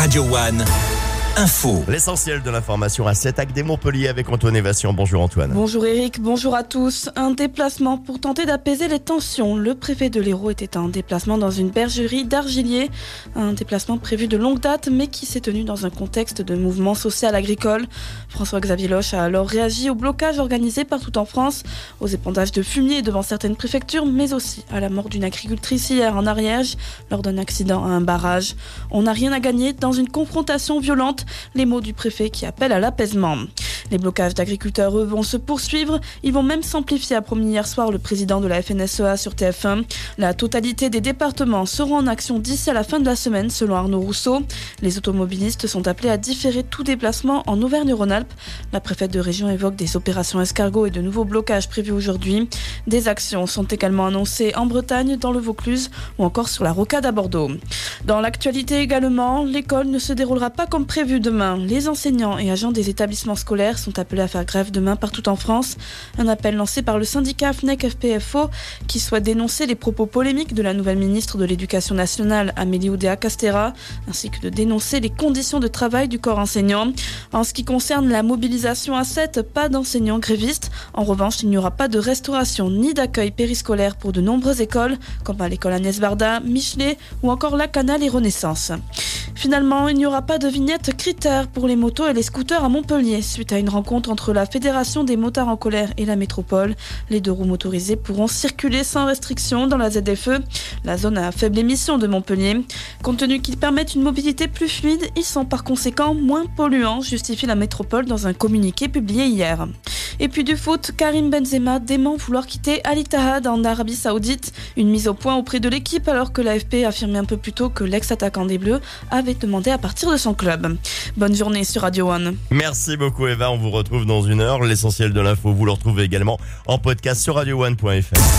Radio One. Info. L'essentiel de l'information à 7 actes des Montpellier avec Antoine Évation. Bonjour Antoine. Bonjour Eric, bonjour à tous. Un déplacement pour tenter d'apaiser les tensions. Le préfet de l'Hérault était en déplacement dans une bergerie d'Argilier. Un déplacement prévu de longue date mais qui s'est tenu dans un contexte de mouvement social agricole. François-Xavier Loche a alors réagi au blocage organisé partout en France, aux épandages de fumier devant certaines préfectures mais aussi à la mort d'une agricultrice hier en Ariège lors d'un accident à un barrage. On n'a rien à gagner dans une confrontation violente les mots du préfet qui appelle à l'apaisement. Les blocages d'agriculteurs, eux, vont se poursuivre. Ils vont même s'amplifier, a promis hier soir le président de la FNSEA sur TF1. La totalité des départements seront en action d'ici à la fin de la semaine, selon Arnaud Rousseau. Les automobilistes sont appelés à différer tout déplacement en Auvergne-Rhône-Alpes. La préfète de région évoque des opérations escargots et de nouveaux blocages prévus aujourd'hui. Des actions sont également annoncées en Bretagne, dans le Vaucluse ou encore sur la rocade à Bordeaux. Dans l'actualité également, l'école ne se déroulera pas comme prévu demain. Les enseignants et agents des établissements scolaires sont appelés à faire grève demain partout en France. Un appel lancé par le syndicat FNEC-FPFO qui souhaite dénoncer les propos polémiques de la nouvelle ministre de l'Éducation nationale, Amélie Oudéa-Castera, ainsi que de dénoncer les conditions de travail du corps enseignant. En ce qui concerne la mobilisation à 7, pas d'enseignants grévistes. En revanche, il n'y aura pas de restauration ni d'accueil périscolaire pour de nombreuses écoles, comme à l'école Agnès Barda, Michelet ou encore la Canal et Renaissance. Finalement, il n'y aura pas de vignette critère pour les motos et les scooters à Montpellier. Suite à une rencontre entre la Fédération des motards en colère et la métropole, les deux roues motorisées pourront circuler sans restriction dans la ZFE, la zone à faible émission de Montpellier. Compte tenu qu'ils permettent une mobilité plus fluide, ils sont par conséquent moins polluants, justifie la métropole dans un communiqué publié hier. Et puis du foot, Karim Benzema dément vouloir quitter Al Ittihad en Arabie Saoudite. Une mise au point auprès de l'équipe alors que l'AFP affirmait un peu plus tôt que l'ex-attaquant des Bleus avait demandé à partir de son club. Bonne journée sur Radio One. Merci beaucoup Eva, on vous retrouve dans une heure. L'essentiel de l'info, vous le retrouvez également en podcast sur radioone.fr.